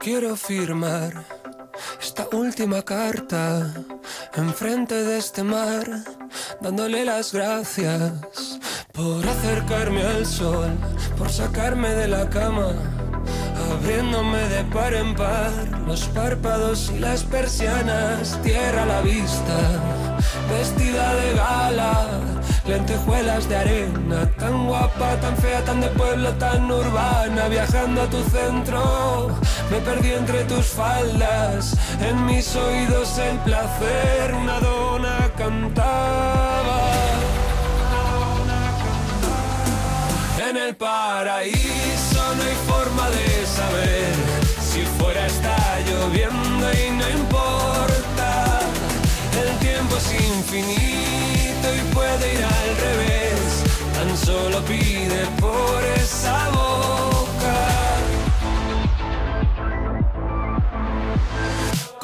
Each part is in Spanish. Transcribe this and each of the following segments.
Quiero firmar esta última carta enfrente de este mar, dándole las gracias por acercarme al sol, por sacarme de la cama, abriéndome de par en par los párpados y las persianas, tierra a la vista, vestida de gala, lentejuelas de arena, tan guapa, tan fea, tan de pueblo, tan urbana, viajando a tu centro, me perdí entre tus faldas, en mis oídos el placer, una dona cantaba. En el paraíso no hay forma de saber si fuera está lloviendo y no importa. El tiempo es infinito y puede ir al revés. Tan solo pide por esa boca.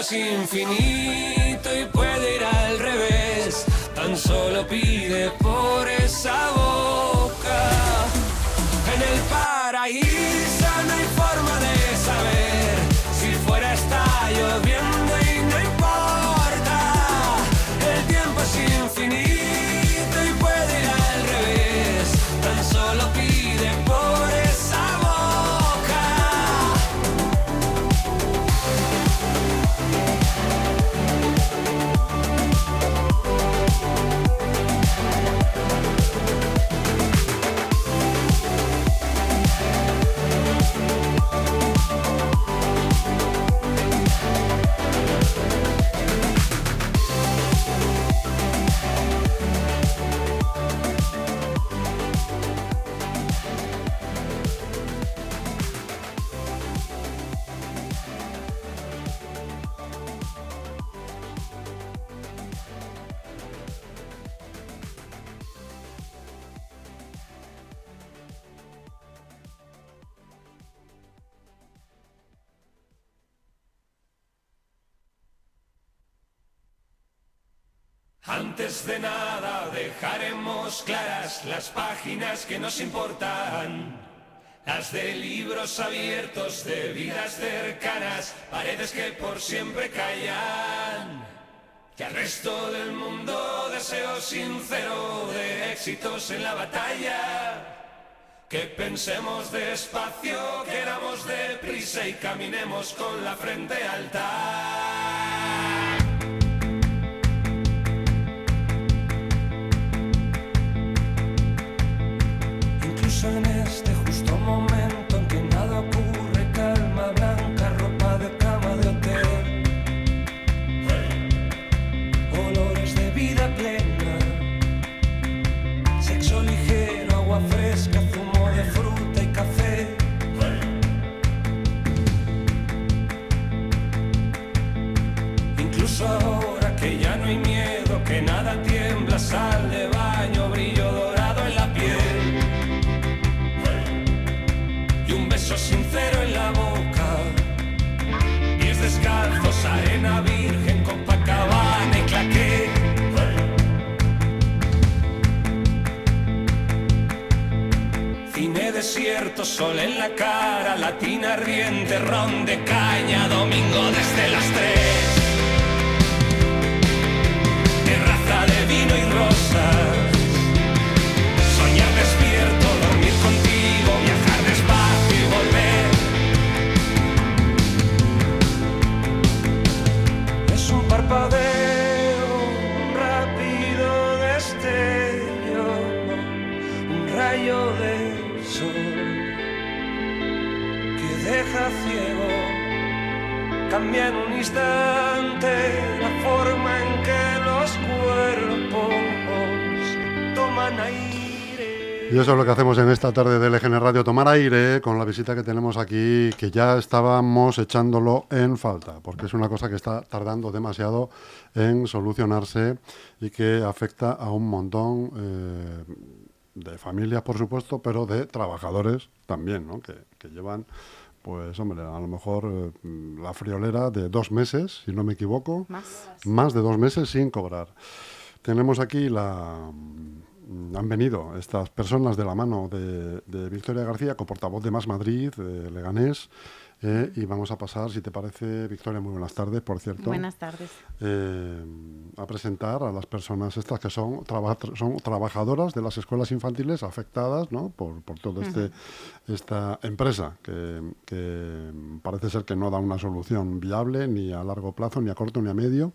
Es infinito y puede ir al revés. Tan solo pide por esa boca. Antes de nada dejaremos claras las páginas que nos importan. Las de libros abiertos, de vidas cercanas, paredes que por siempre callan. Que al resto del mundo deseo sincero de éxitos en la batalla. Que pensemos despacio, queramos deprisa y caminemos con la frente alta. Y eso es lo que hacemos en esta tarde de LGN Radio, tomar aire con la visita que tenemos aquí, que ya estábamos echándolo en falta, porque es una cosa que está tardando demasiado en solucionarse y que afecta a un montón eh, de familias, por supuesto, pero de trabajadores también, ¿no? que, que llevan, pues hombre, a lo mejor eh, la friolera de dos meses, si no me equivoco, Más. más de dos meses sin cobrar. Tenemos aquí la... mm, Han venido estas personas de la mano de, de Victoria García, coportavoz de Más Madrid, de Leganés, eh, y vamos a pasar, si te parece, Victoria, muy buenas tardes, por cierto, Buenas tardes. eh, a presentar a las personas estas que son, traba- son trabajadoras de las escuelas infantiles afectadas ¿no? por, por toda este, esta empresa que, que parece ser que no da una solución viable ni a largo plazo, ni a corto, ni a medio.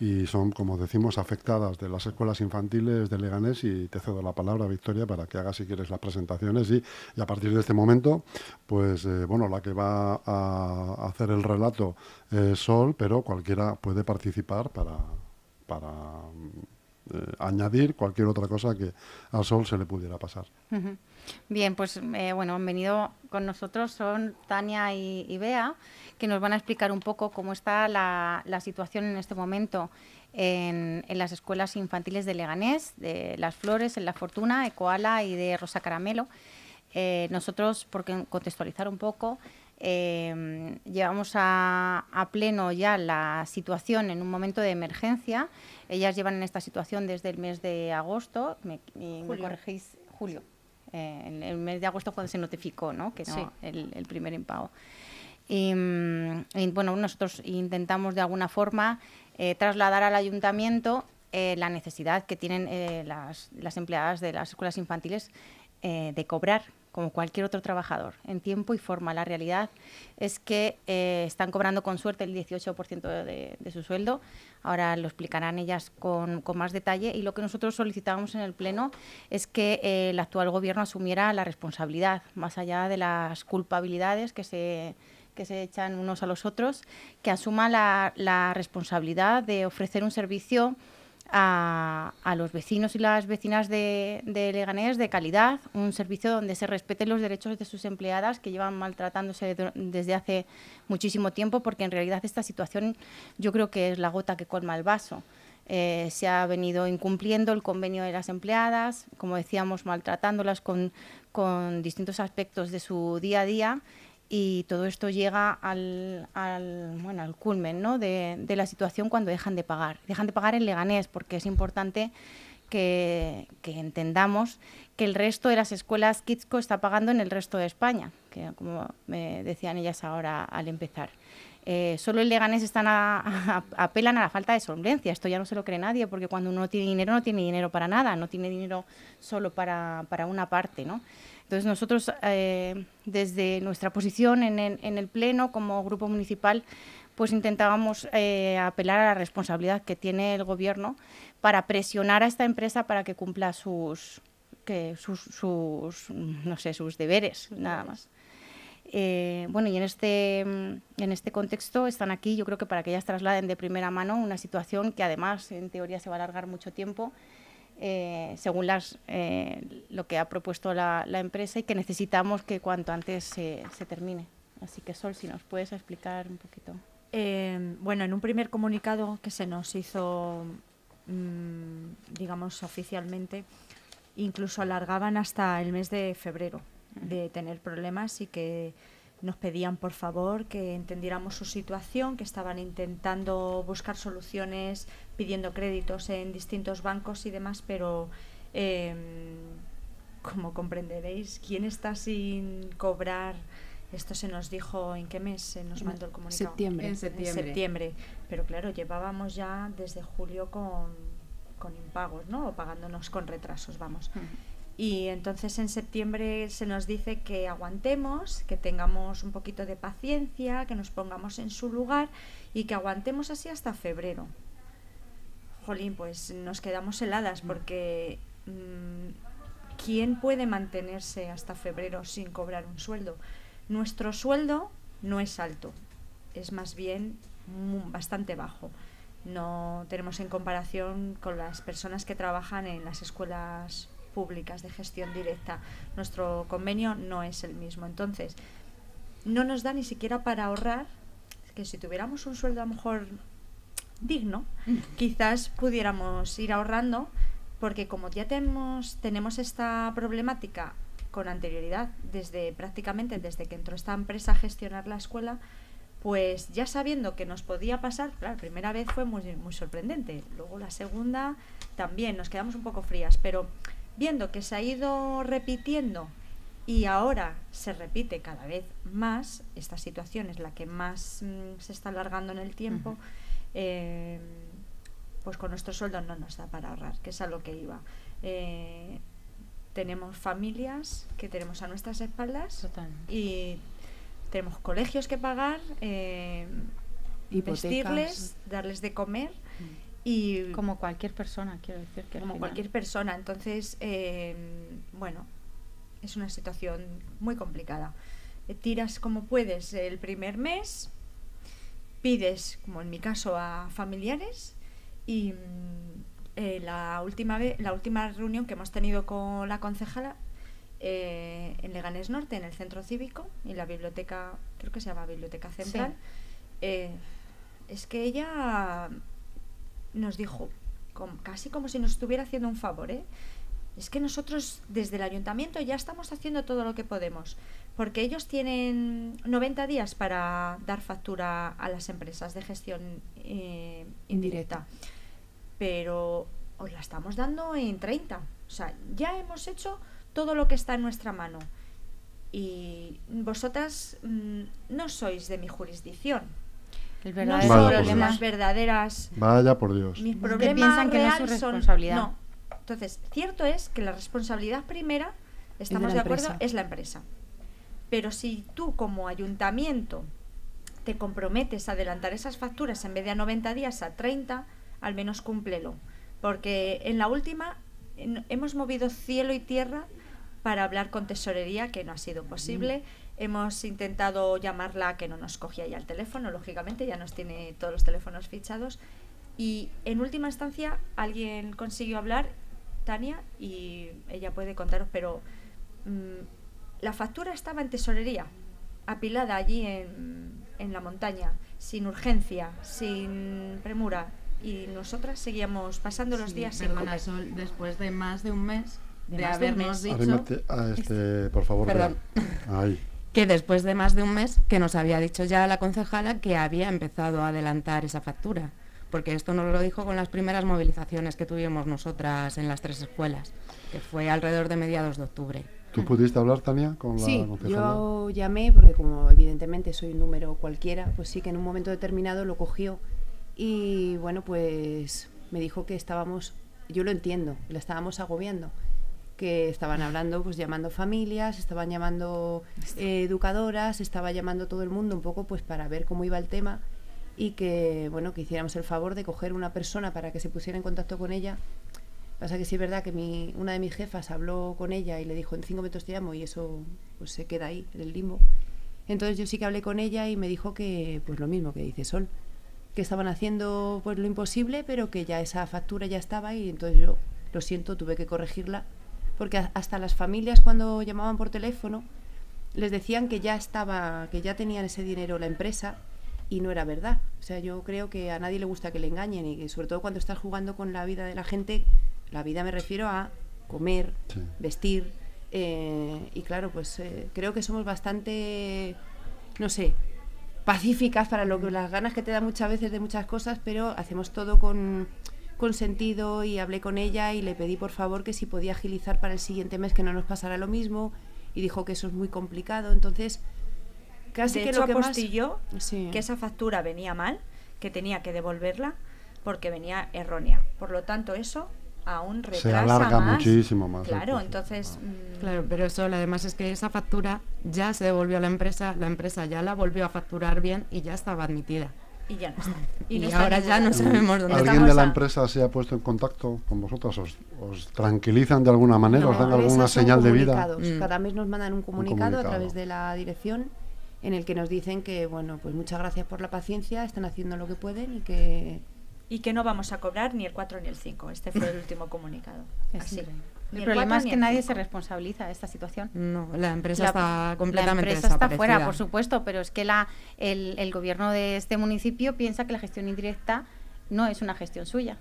Y son, como decimos, afectadas de las escuelas infantiles de Leganés y te cedo la palabra, Victoria, para que hagas, si quieres, las presentaciones y, a partir de este momento, pues, eh, bueno, la que va a hacer el relato es Sol, pero cualquiera puede participar para, para eh, añadir cualquier otra cosa que a Sol se le pudiera pasar. Bien, pues eh, bueno, han venido con nosotros, son Tania y, y Bea, que nos van a explicar un poco cómo está la, la situación en este momento en, en las escuelas infantiles de Leganés, de Las Flores, en La Fortuna, Ecoala y de Rosa Caramelo. Eh, nosotros, por contextualizar un poco, eh, llevamos a, a pleno ya la situación en un momento de emergencia. Ellas llevan en esta situación desde el mes de agosto, me, me corregís, julio. Eh, en el mes de agosto cuando se notificó ¿no? que no, Sí. el, el primer impago. Y, mm, y, bueno, nosotros intentamos de alguna forma eh, trasladar al ayuntamiento eh, la necesidad que tienen eh, las, las empleadas de las escuelas infantiles eh, de cobrar como cualquier otro trabajador, en tiempo y forma. La realidad es que eh, están cobrando con suerte el 18% de, de su sueldo. Ahora lo explicarán ellas con, más detalle. Y lo que nosotros solicitábamos en el Pleno es que eh, el actual Gobierno asumiera la responsabilidad, más allá de las culpabilidades que se que se echan unos a los otros, que asuma la responsabilidad de ofrecer un servicio a, los vecinos y las vecinas de, Leganés de calidad, un servicio donde se respeten los derechos de sus empleadas que llevan maltratándose de- desde hace muchísimo tiempo, porque en realidad esta situación yo creo que es la gota que colma el vaso. Eh, se ha venido incumpliendo el convenio de las empleadas, como decíamos, maltratándolas con, con distintos aspectos de su día a día y todo esto llega al, bueno, al culmen ¿no? de, de la situación cuando dejan de pagar. Dejan de pagar en Leganés porque es importante que, entendamos que el resto de las escuelas Kidsco está pagando en el resto de España, que como me decían ellas ahora al empezar. Eh, solo en Leganés están apelan a la falta de solvencia. Esto ya no se lo cree nadie, porque cuando uno no tiene dinero, no tiene dinero para nada, no tiene dinero solo para, para una parte, ¿no? Entonces nosotros, eh, desde nuestra posición en el, en el Pleno, como grupo municipal, pues intentábamos eh, apelar a la responsabilidad que tiene el Gobierno para presionar a esta empresa para que cumpla sus, que sus, no sé, sus deberes, nada más. Eh, bueno, y en este, en este contexto están aquí, yo creo que para que ellas trasladen de primera mano una situación que además en teoría se va a alargar mucho tiempo, eh, según las, eh, lo que ha propuesto la, la empresa y que necesitamos que cuanto antes se, se termine. Así que Sol, si nos puedes explicar un poquito. Eh, bueno, en un primer comunicado que se nos hizo, mm, digamos, oficialmente, incluso alargaban hasta el mes de febrero de tener problemas y que nos pedían por favor que entendiéramos su situación, que estaban intentando buscar soluciones, pidiendo créditos en distintos bancos y demás, pero eh, como comprenderéis, ¿quién está sin cobrar? Esto se nos dijo en qué mes se nos mandó el comunicado. septiembre. En En septiembre. septiembre. Pero claro, llevábamos ya desde julio con, con impagos, ¿no? O pagándonos con retrasos, vamos. Y entonces en septiembre se nos dice que aguantemos, que tengamos un poquito de paciencia, que nos pongamos en su lugar y que aguantemos así hasta febrero. Jolín, pues nos quedamos heladas porque mm, ¿quién puede mantenerse hasta febrero sin cobrar un sueldo? Nuestro sueldo no es alto, es más bien bastante bajo. No tenemos en comparación con las personas que trabajan en las escuelas públicas de gestión directa. Nuestro convenio no es el mismo. Entonces, no nos da ni siquiera para ahorrar, que si tuviéramos un sueldo a lo mejor digno, mm. quizás pudiéramos ir ahorrando, porque como ya tenemos, tenemos esta problemática con anterioridad, desde prácticamente desde que entró esta empresa a gestionar la escuela, pues ya sabiendo que nos podía pasar, la primera vez fue muy, muy sorprendente, luego la segunda también nos quedamos un poco frías, pero viendo que se ha ido repitiendo y ahora se repite cada vez más, esta situación es la que más mm, se está alargando en el tiempo, eh, pues con nuestro sueldo no nos da para ahorrar, que es a lo que iba. Eh, tenemos familias que tenemos a nuestras espaldas y tenemos colegios que pagar, eh, vestirles, darles de comer. Mm. Y como cualquier persona, quiero decir que como cualquier persona. Entonces, eh, bueno, es una situación muy complicada. Eh, tiras como puedes el primer mes, pides, como en mi caso, a familiares y mm, eh, la última vez, la última reunión que hemos tenido con la concejala eh, en Leganés Norte, en el centro cívico, y la biblioteca, creo que se llama Biblioteca Central, es que ella nos dijo, casi como si nos estuviera haciendo un favor, es que nosotros desde el ayuntamiento ya estamos haciendo todo lo que podemos, porque ellos tienen 90 días para dar factura a las empresas de gestión indirecta pero os la estamos dando en 30. O sea, ya hemos hecho todo lo que está en nuestra mano. Y vosotras mm, no sois de mi jurisdicción. El verdadero no las verdaderas. Vaya por Dios. Mis problemas que, no es su responsabilidad. no. Entonces, cierto es que la responsabilidad primera, estamos de, de acuerdo, es la empresa. Pero si tú como ayuntamiento te comprometes a adelantar esas facturas en vez de a 90 días a 30, al menos cúmplelo. Porque en la última hemos movido cielo y tierra para hablar con tesorería, que no ha sido posible. Hemos intentado llamarla, que no nos cogía ya el teléfono, lógicamente, ya nos tiene todos los teléfonos fichados. Y en última instancia alguien consiguió hablar, Tania, y ella puede contaros, pero mm, la factura estaba en tesorería, apilada allí en, en la montaña, sin urgencia, sin premura, y nosotras seguíamos pasando los días perdona, Sol, después de más de un mes de, habernos dicho este, por favor perdón que después de más de un mes que nos había dicho ya la concejala que había empezado a adelantar esa factura porque esto nos lo dijo con las primeras movilizaciones que tuvimos nosotras en las tres escuelas que fue alrededor de mediados de octubre. ¿Tú pudiste hablar, Tania, con la sí, yo llamé porque como evidentemente soy un número cualquiera, pues sí que en un momento determinado lo cogió y bueno, pues me dijo que estábamos, yo lo entiendo, la estábamos agobiando, que estaban hablando, pues llamando familias, estaban llamando eh, educadoras, estaba llamando todo el mundo un poco pues para ver cómo iba el tema y que bueno, que hiciéramos el favor de coger una persona para que se pusiera en contacto con ella. Pasa que sí es verdad que mi, una de mis jefas habló con ella y le dijo en cinco minutos te llamo y eso pues se queda ahí, en el limbo. Entonces yo sí que hablé con ella y me dijo que pues lo mismo que dice Sol, que estaban haciendo pues lo imposible, pero que ya esa factura ya estaba y entonces yo, lo siento, tuve que corregirla, porque hasta las familias cuando llamaban por teléfono les decían que ya estaba, que ya tenían ese dinero la empresa y no era verdad. O sea, yo creo que a nadie le gusta que le engañen y que sobre todo cuando estás jugando con la vida de la gente, la vida me refiero a comer, vestir, eh, y claro, pues eh, creo que somos bastante, no sé, pacíficas para lo que las ganas que te da muchas veces de muchas cosas, pero hacemos todo con, con sentido y hablé con ella y le pedí por favor que si podía agilizar para el siguiente mes que no nos pasara lo mismo y dijo que eso es muy complicado, entonces casi que lo que apostilló que esa factura venía mal, que tenía que devolverla porque venía errónea. Por lo tanto, eso aún retrasa se alarga muchísimo más. Claro, entonces... Mm, claro, pero eso además es que esa factura ya se devolvió a la empresa, la empresa ya la volvió a facturar bien y ya estaba admitida. Y ya no está. Y, no está ahora ya no sabemos dónde ¿Alguien Estamos de la a- empresa se ha puesto en contacto con vosotros? ¿Os, os tranquilizan de alguna manera? ¿Os No, dan alguna señal de vida? Mm. Cada mes nos mandan un comunicado, comunicado. a través de la dirección en el que nos dicen que, bueno, pues muchas gracias por la paciencia, están haciendo lo que pueden y que... Y que no vamos a cobrar ni el 4 ni el 5. Este fue el último comunicado. Así. El el problema es que nadie se responsabiliza de esta situación. No, la empresa La- está completamente La empresa está fuera, por supuesto, pero es que la, el, el gobierno de este municipio piensa que la gestión indirecta no es una gestión suya.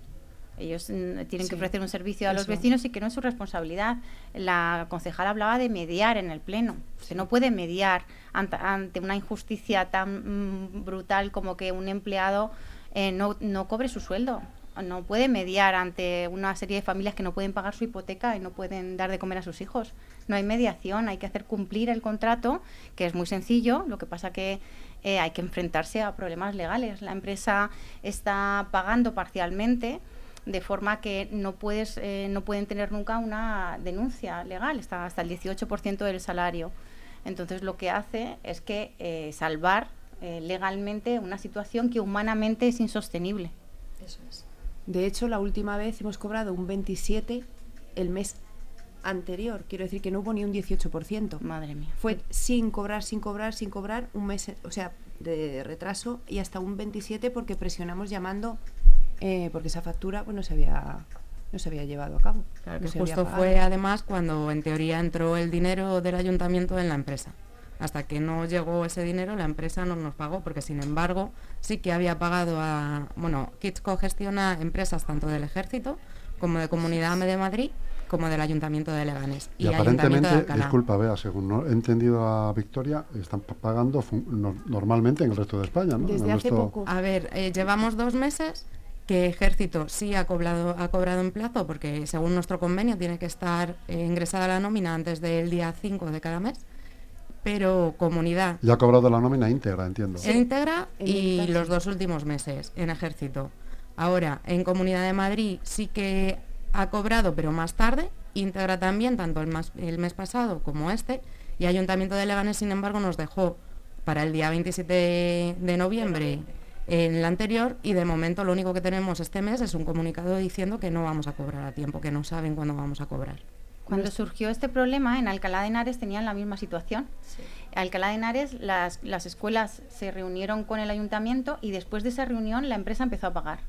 Ellos mm, tienen Sí, que ofrecer un servicio a los vecinos y que no es su responsabilidad. La concejala hablaba de mediar en el Pleno. Se no puede mediar ante, ante una injusticia tan mm, brutal como que un empleado eh, no, no cobre su sueldo. No puede mediar ante una serie de familias que no pueden pagar su hipoteca y no pueden dar de comer a sus hijos. No hay mediación, hay que hacer cumplir el contrato, que es muy sencillo. Lo que pasa que eh, hay que enfrentarse a problemas legales. La empresa está pagando parcialmente de forma que no puedes eh, no pueden tener nunca una denuncia legal, está hasta el 18% del salario. Entonces lo que hace es que eh, salvar eh, legalmente una situación que humanamente es insostenible. Eso es. De hecho, la última vez hemos cobrado un 27 el mes anterior. Quiero decir que no hubo ni un 18%. Madre mía. Fue sin cobrar, sin cobrar, sin cobrar, un mes, o sea, de retraso y hasta un 27 porque presionamos llamando eh, porque esa factura pues, no, se había, no se había llevado a cabo. Claro, no que justo fue además cuando en teoría entró el dinero del ayuntamiento en la empresa. Hasta que no llegó ese dinero, la empresa no nos pagó, porque sin embargo sí que había pagado a. Bueno, Kitsco gestiona empresas tanto del Ejército como de Comunidad de Madrid como del Ayuntamiento de Leganés Y, de aparentemente, Alcalá. disculpa, vea, según no he entendido a Victoria, están pa- pagando no- normalmente en el resto de España, ¿no? En Desde el hace resto- poco. A ver, eh, llevamos dos meses que Ejército sí ha cobrado, ha cobrado en plazo, porque según nuestro convenio tiene que estar eh, ingresada la nómina antes del día 5 de cada mes, pero Comunidad Ya ha cobrado la nómina íntegra, entiendo. en íntegra en y íntegra, los sí. dos últimos meses en Ejército. Ahora, en Comunidad de Madrid sí que ha cobrado, pero más tarde, íntegra también, tanto el, mas- el mes pasado como este, y Ayuntamiento de Leganés, sin embargo, nos dejó para el día 27 de, de noviembre en la anterior y de momento lo único que tenemos este mes es un comunicado diciendo que no vamos a cobrar a tiempo, que no saben cuándo vamos a cobrar. Cuando surgió este problema, en Alcalá de Henares tenían la misma situación. En Alcalá de Henares, las, las escuelas se reunieron con el ayuntamiento y después de esa reunión la empresa empezó a pagar.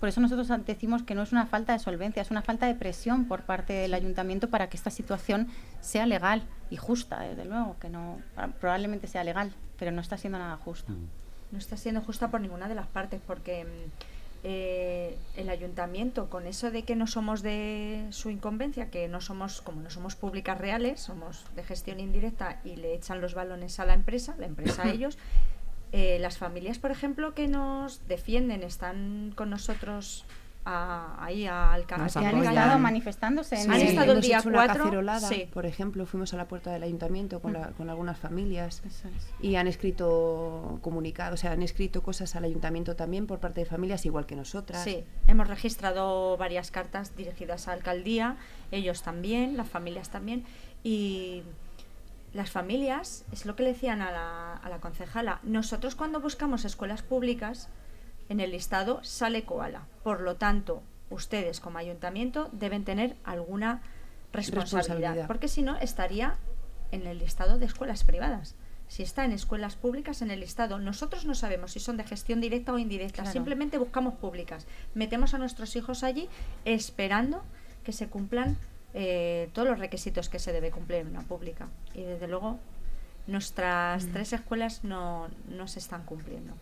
Por eso nosotros decimos que no es una falta de solvencia, es una falta de presión por parte del ayuntamiento para que esta situación sea legal y justa, desde luego, que no probablemente sea legal, pero no está siendo nada justa. No está siendo justa por ninguna de las partes, porque mm, eh, el ayuntamiento, con eso de que no somos de su incumbencia, que no somos, como no somos públicas reales, somos de gestión indirecta y le echan los balones a la empresa, la empresa a ellos, eh, las familias, por ejemplo, que nos defienden, están con nosotros a- ahí a Alcalá. Nos Y han estado manifestándose en Han Sí, el- estado el hemos día hecho una cuatro, cacerolada, sí. por ejemplo, fuimos a la puerta del ayuntamiento con, la- con algunas familias Eso es. y han escrito comunicados, o sea, han escrito cosas al ayuntamiento también por parte de familias igual que nosotras. Sí, hemos registrado varias cartas dirigidas a alcaldía, ellos también, las familias también, y las familias, es lo que le decían a la, a la concejala, nosotros cuando buscamos escuelas públicas, en el listado sale Koala. Por lo tanto, ustedes como ayuntamiento deben tener alguna responsabilidad, Responsabilidad. porque si no estaría en el listado de escuelas privadas. Si está en escuelas públicas, en el listado, nosotros no sabemos si son de gestión directa o indirecta. Claro. Simplemente buscamos públicas. Metemos a nuestros hijos allí esperando que se cumplan eh, todos los requisitos que se debe cumplir en una pública. Y desde luego, nuestras tres escuelas no, no se están cumpliendo.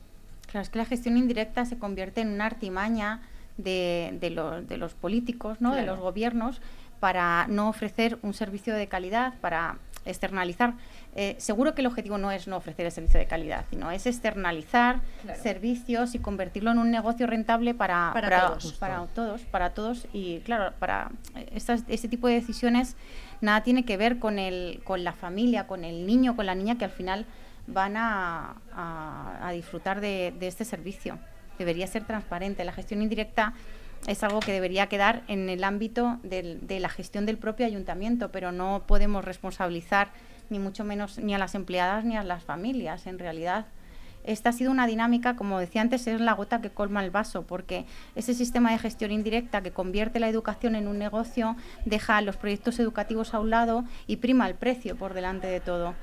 Claro, es que la gestión indirecta se convierte en una artimaña de, de los, de los políticos, ¿no? de los gobiernos, para no ofrecer un servicio de calidad, para externalizar. Eh, seguro que el objetivo no es no ofrecer el servicio de calidad, sino es externalizar Claro. servicios y convertirlo en un negocio rentable para, Para todos. para todos, para todos. Y claro, para estas, este tipo de decisiones nada tiene que ver con, el, con la familia, con el niño, con la niña que al final van a, disfrutar de, de este servicio. Debería ser transparente. La gestión indirecta es algo que debería quedar en el ámbito del- de la gestión del propio ayuntamiento, pero no podemos responsabilizar ni mucho menos ni a las empleadas ni a las familias. En realidad, esta ha sido una dinámica, como decía antes, es la gota que colma el vaso, porque ese sistema de gestión indirecta que convierte la educación en un negocio deja los proyectos educativos a un lado y prima el precio por delante de todo.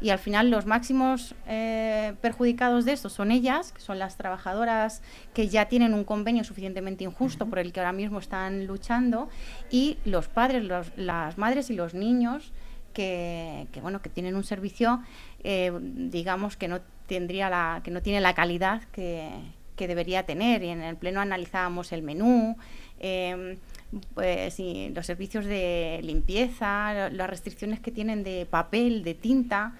Y al final los máximos eh, perjudicados de esto son ellas, que son las trabajadoras que ya tienen un convenio suficientemente injusto por el que ahora mismo están luchando, y los padres, las madres y los niños que, bueno que tienen un servicio, eh, digamos que no tendría la, que no tiene la calidad que, debería tener. Y en el pleno analizábamos el menú. Em, pues los servicios de limpieza, las restricciones que tienen de papel, de tinta,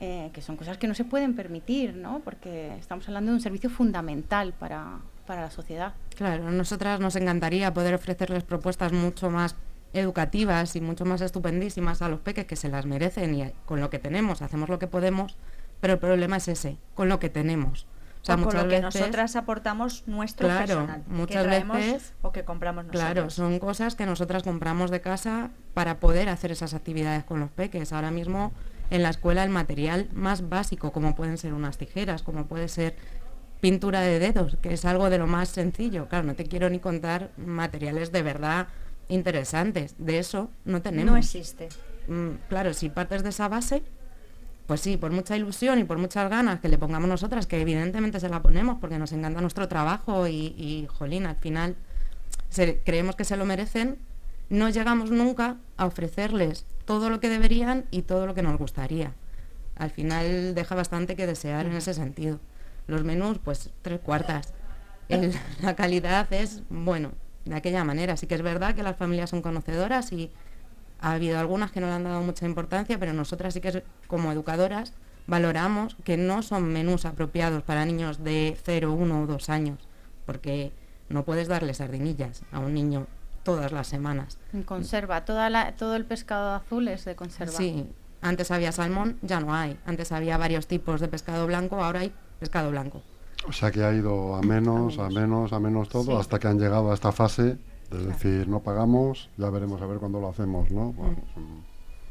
eh, que son cosas que no se pueden permitir, ¿no? Porque estamos hablando de un servicio fundamental para, para la sociedad. Claro, a nosotras nos encantaría poder ofrecerles propuestas mucho más educativas y mucho más estupendísimas a los peques que se las merecen y con lo que tenemos hacemos lo que podemos, pero el problema es ese, con lo que tenemos. O sea, muchas lo que nosotras aportamos nuestro personal, muchas veces o que compramos nosotros. Claro, son cosas que nosotras compramos de casa para poder hacer esas actividades con los peques. Ahora mismo en la escuela el material más básico, como pueden ser unas tijeras, como puede ser pintura de dedos, que es algo de lo más sencillo. Claro, no te quiero ni contar materiales de verdad interesantes. De eso no tenemos. No existe. Mm, claro, si partes de esa base, pues sí, por mucha ilusión y por muchas ganas que le pongamos nosotras, que evidentemente se la ponemos porque nos encanta nuestro trabajo y, y jolín, al final creemos que se lo merecen, no llegamos nunca a ofrecerles todo lo que deberían y todo lo que nos gustaría. Al final deja bastante que desear en ese sentido. Los menús, pues tres cuartas. la calidad es, bueno, de aquella manera. Sí que es verdad que las familias son conocedoras y ha habido algunas que no le han dado mucha importancia, pero nosotras sí que como educadoras valoramos que no son menús apropiados para niños de 0, 1 o 2 años, porque no puedes darle sardinillas a un niño todas las semanas. En conserva, toda la, todo el pescado azul es de conserva. Sí, antes había salmón, ya no hay. Antes había varios tipos de pescado blanco, ahora hay pescado blanco. O sea que ha ido a menos, a menos, a menos, todo, hasta que han llegado a esta fase es decir, no pagamos, ya veremos a ver cuándo lo hacemos, ¿no?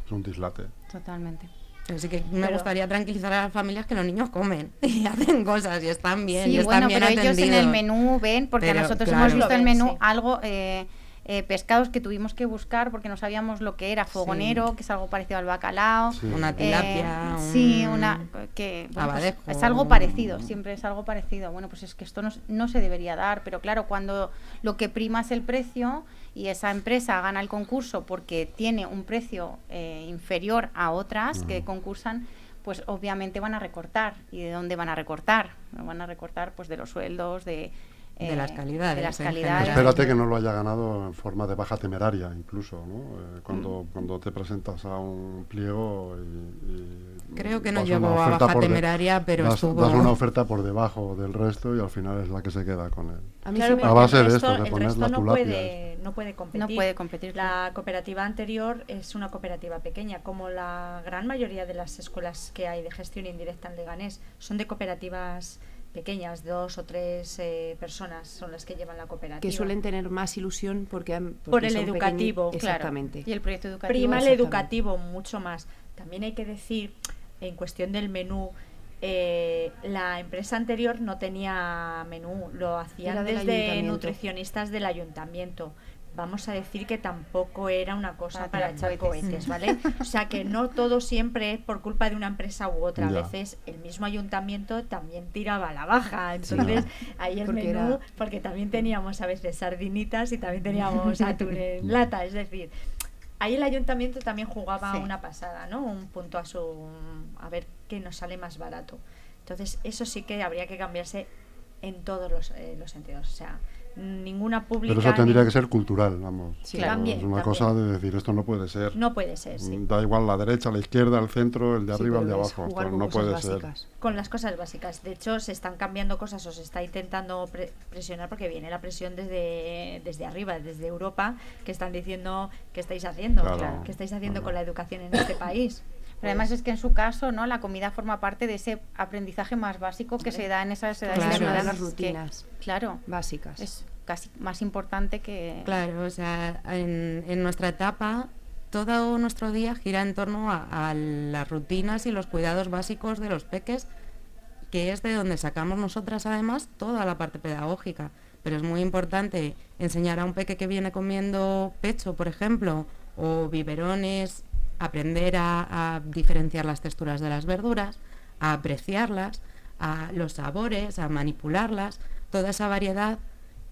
es, un, dislate. Totalmente. Pero sí que me gustaría tranquilizar a las familias que los niños comen y hacen cosas y están bien. Sí, y bueno, pero ellos en el menú ven, porque nosotros hemos visto el menú algo eh, eh, pescados que tuvimos que buscar porque no sabíamos lo que era fogonero, que es algo parecido al bacalao. Una tilapia. Eh, sí, una que pues es algo parecido, siempre es algo parecido. Bueno, pues es que esto no, no, se debería dar, pero claro, cuando lo que prima es el precio y esa empresa gana el concurso porque tiene un precio eh, inferior a otras que concursan, pues obviamente van a recortar. ¿Y de dónde van a recortar? Van a recortar pues de los sueldos, de de las calidades. De las calidades. Espérate que no lo haya ganado en forma de baja temeraria, incluso, ¿no? Eh, cuando, mm. cuando te presentas a un pliego y... Creo que no llegó a baja temeraria, pero das, estuvo... Das una oferta por debajo del resto y al final es la que se queda con él. A, base de esto, de poner la no puede, no puede competir. No puede competir. La cooperativa anterior es una cooperativa pequeña, como la gran mayoría de las escuelas que hay de gestión indirecta en Leganés son de cooperativas pequeñas, dos o tres eh, personas son las que llevan la cooperativa. Que suelen tener más ilusión porque, por el educativo, exactamente. Y el proyecto educativo. Prima el educativo mucho más. También hay que decir, en cuestión del menú, eh, la empresa anterior no tenía menú, lo hacían desde nutricionistas del ayuntamiento vamos a decir que tampoco era una cosa para, echar cohetes, ¿vale? o sea que no todo siempre es por culpa de una empresa u otra. A veces el mismo ayuntamiento también tiraba la baja. Entonces ahí el porque menú, porque también teníamos a veces sardinitas y también teníamos atún en lata. Es decir, ahí el ayuntamiento también jugaba una pasada, ¿no? Un punto a su. a ver qué nos sale más barato. Entonces, eso sí que habría que cambiarse en todos los, eh, los sentidos. O sea, ninguna pública. Pero eso tendría que ser cultural, vamos. Sí, es una cosa de decir, esto no puede ser. No puede ser, sí. Da igual la derecha, la izquierda, el centro, el de arriba, el de abajo. no puede ser. Con las cosas básicas. De hecho, se están cambiando cosas o se está intentando presionar porque viene la presión desde, desde arriba, desde Europa, que están diciendo qué estáis haciendo, qué estáis haciendo con la educación en este país. Pero además es que en su caso, ¿no? La comida forma parte de ese aprendizaje más básico que se da en esas edades. Claro, las rutinas. claro. Básicas. Es casi más importante que... Claro, o sea, en, en nuestra etapa todo nuestro día gira en torno a, las rutinas y los cuidados básicos de los peques que es de donde sacamos nosotras además toda la parte pedagógica. Pero es muy importante enseñar a un peque que viene comiendo pecho, por ejemplo, o biberones, aprender a, diferenciar las texturas de las verduras, a apreciarlas, a los sabores, a manipularlas, toda esa variedad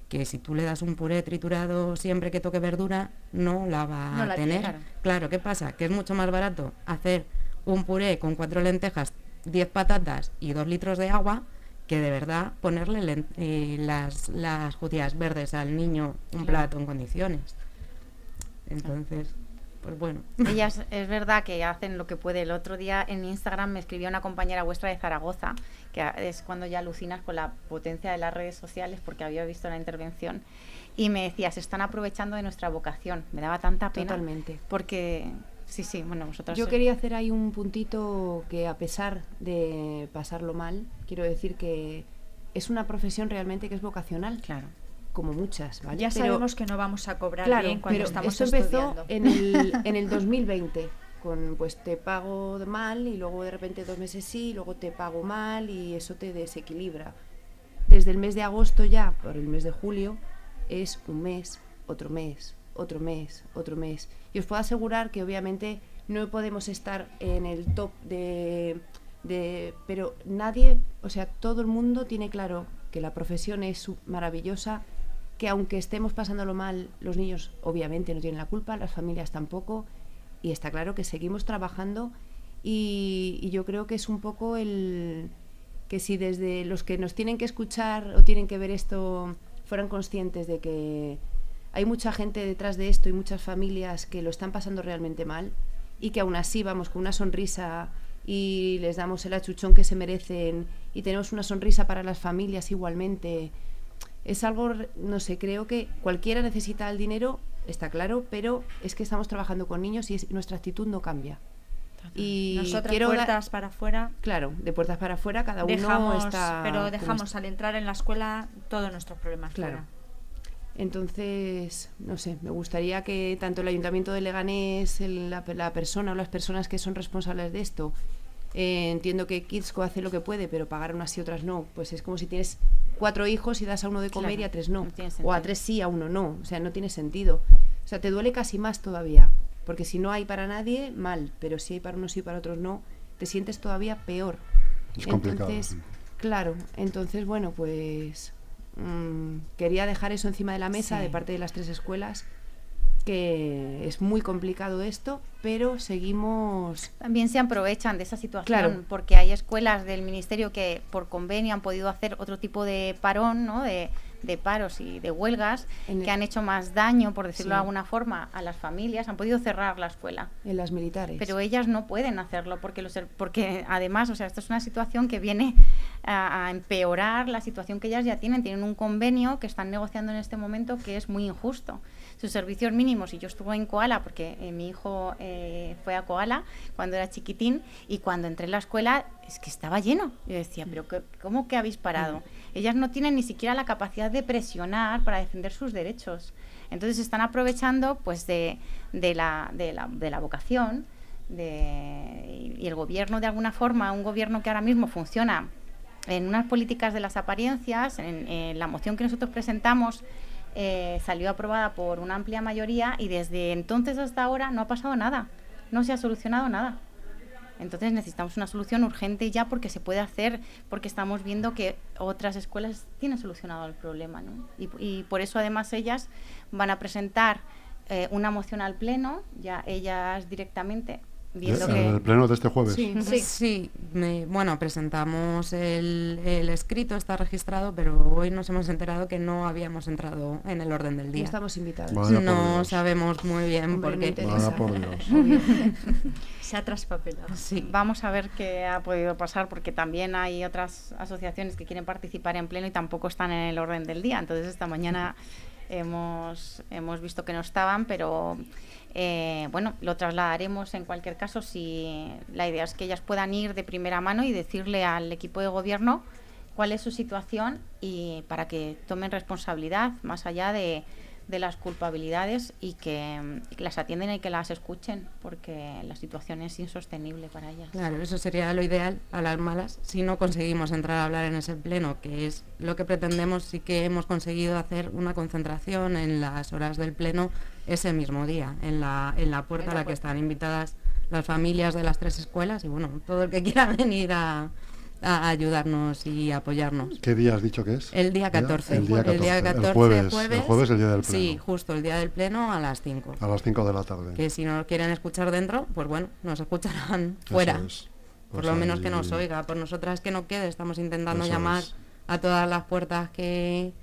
que si tú le das un puré triturado siempre que toque verdura, no la va a tener. claro. ¿qué pasa? Que es mucho más barato hacer un puré con cuatro lentejas, diez patatas y dos litros de agua que de verdad ponerle eh, las, las judías verdes al niño un plato en condiciones. Entonces, pues bueno. Ellas es verdad que hacen lo que puede. El otro día en Instagram me escribió una compañera vuestra de Zaragoza, que es cuando ya alucinas con la potencia de las redes sociales, porque había visto la intervención, y me decía, se están aprovechando de nuestra vocación. Me daba tanta pena. Totalmente. Porque Sí, sí, bueno, vosotros. Yo quería hacer ahí un puntito que a pesar de pasarlo mal, quiero decir que es una profesión realmente que es vocacional. Claro. Como muchas, ¿vale? Ya sabemos que no vamos a cobrar bien cuando pero estamos esto empezó en el, en el 2020 con pues te pago mal y luego de repente dos meses sí, luego te pago mal y eso te desequilibra. Desde el mes de agosto ya, por el mes de julio, es un mes, otro mes, otro mes, otro mes. Y os puedo asegurar que obviamente no podemos estar en el top de, de, Pero nadie, o sea, todo el mundo tiene claro que la profesión es maravillosa, que aunque estemos pasándolo mal, los niños obviamente no tienen la culpa, las familias tampoco, y está claro que seguimos trabajando y, yo creo que es un poco el que si desde los que nos tienen que escuchar o tienen que ver esto fueran conscientes de que hay mucha gente detrás de esto y muchas familias que lo están pasando realmente mal y que aún así vamos con una sonrisa y les damos el achuchón que se merecen y tenemos una sonrisa para las familias igualmente. Es algo, no sé, creo que cualquiera necesita el dinero, está claro, pero es que estamos trabajando con niños y nuestra actitud no cambia. Y Nosotras quiero puertas para afuera. Claro, de puertas para afuera cada uno está. Pero dejamos al entrar en la escuela todos nuestros problemas. Claro. Entonces, no sé, me gustaría que tanto el Ayuntamiento de Leganés, la, persona o las personas que son responsables de esto, eh, entiendo que Kidsco hace lo que puede, pero pagar unas y otras no. Pues es como si tienes cuatro hijos y das a uno de comer y a tres no. o a tres sí, a uno no. O sea, no tiene sentido. O sea, te duele casi más todavía. Porque si no hay para nadie, mal. Pero si hay para unos sí y para otros no, te sientes todavía peor. Es complicado. Entonces, claro, entonces, bueno, pues Mm, quería dejar eso encima de la mesa de parte de las tres escuelas que es muy complicado esto, pero seguimos... También se aprovechan de esa situación, porque hay escuelas del Ministerio que por convenio han podido hacer otro tipo de parón, ¿no? de, de paros y de huelgas que han hecho más daño, por decirlo de alguna forma, a las familias, han podido cerrar la escuela. En las militares. Pero ellas no pueden hacerlo porque, los, porque además, o sea, esto es una situación que viene a, empeorar la situación que ellas ya tienen. Tienen un convenio que están negociando en este momento que es muy injusto. Sus servicios mínimos, y yo estuve en Koala porque eh, mi hijo eh, fue a Koala cuando era chiquitín y cuando entré en la escuela es que estaba lleno. Yo decía, pero ¿cómo que habéis parado? ellas no tienen ni siquiera la capacidad de presionar para defender sus derechos. Entonces están aprovechando pues de, la, de, la, de la, vocación de, y el gobierno de alguna forma, un gobierno que ahora mismo funciona en unas políticas de las apariencias, en, la moción que nosotros presentamos eh, salió aprobada por una amplia mayoría y desde entonces hasta ahora no ha pasado nada, no se ha solucionado nada. Entonces necesitamos una solución urgente ya porque se puede hacer, porque estamos viendo que otras escuelas tienen solucionado el problema. ¿no? Y, por eso además ellas van a presentar eh, una moción al Pleno, ya ellas directamente el pleno de este jueves. Sí, sí. bueno, presentamos el, escrito, está registrado, pero hoy nos hemos enterado que no habíamos entrado en el orden del día. No estamos invitados. no sabemos muy bien por qué. Se ha traspapelado. Sí. Vamos a ver qué ha podido pasar, porque también hay otras asociaciones que quieren participar en pleno y tampoco están en el orden del día. Entonces, esta mañana hemos, hemos visto que no estaban, pero eh, bueno, lo trasladaremos en cualquier caso si la idea es que ellas puedan ir de primera mano y decirle al equipo de gobierno cuál es su situación y para que tomen responsabilidad más allá de, las culpabilidades y que, y que las atienden y que las escuchen, porque la situación es insostenible para ellas. Claro, eso sería lo ideal a las malas. Si no conseguimos entrar a hablar en ese pleno, que es lo que pretendemos, sí que hemos conseguido hacer una concentración en las horas del pleno ese mismo día, en la, en la puerta a la que están invitadas las familias de las tres escuelas y bueno, todo el que quiera venir a, a ayudarnos y apoyarnos. ¿Qué día has dicho que es? El día 14. El día 14. El día 14, El jueves, jueves. el jueves, el día del pleno. Sí, justo el día del pleno a las 5. A las 5 de la tarde. Que si no nos quieren escuchar dentro, pues bueno, nos escucharán Eso fuera. es. Por Pues lo menos que nos oiga. Por nosotras que no quede, estamos intentando Eso llamar es. a todas las puertas que,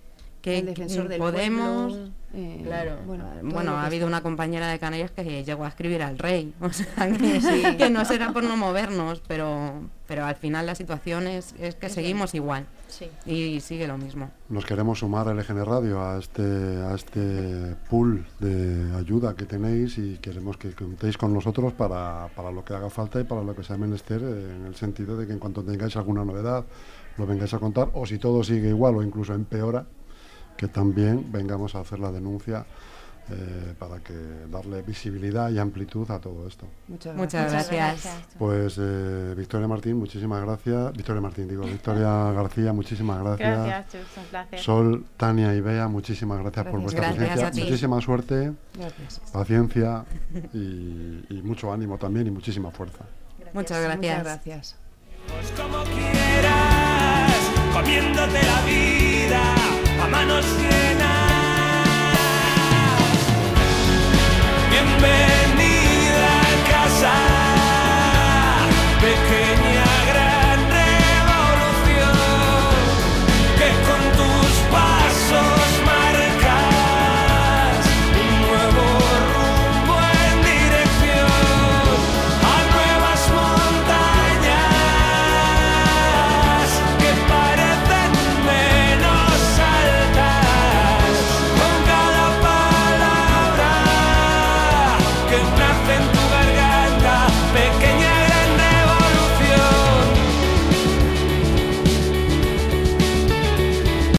que el defensor del podemos. pueblo, eh, Claro, bueno, bueno, ha habido una compañera de Canarias que llegó a escribir al rey, o sea, que, que no será por no movernos, pero, pero al final la situación es, es que seguimos igual Sí. y sigue lo mismo. Nos queremos sumar el EGN Radio a este, a este pool de ayuda que tenéis y queremos que contéis con nosotros para, para lo que haga falta y para lo que sea menester, eh, en el sentido de que en cuanto tengáis alguna novedad lo vengáis a contar, o si todo sigue igual o incluso empeora, que también vengamos a hacer la denuncia eh, para que darle visibilidad y amplitud a todo esto. Muchas Muchas gracias. gracias. Pues eh, Victoria Martín, muchísimas gracias. Victoria Martín, digo, Victoria García, muchísimas gracias. Gracias, Chus, un placer. Sol, Tania y Bea, muchísimas gracias, por Gracias. vuestra Gracias presencia. a ti. Muchísima suerte, Gracias. paciencia y, y mucho ánimo también y muchísima fuerza. Muchas Muchas gracias. gracias. Pues como quieras, comiéndote la vida a manos llenas. Bienvenida a casa. Pequeña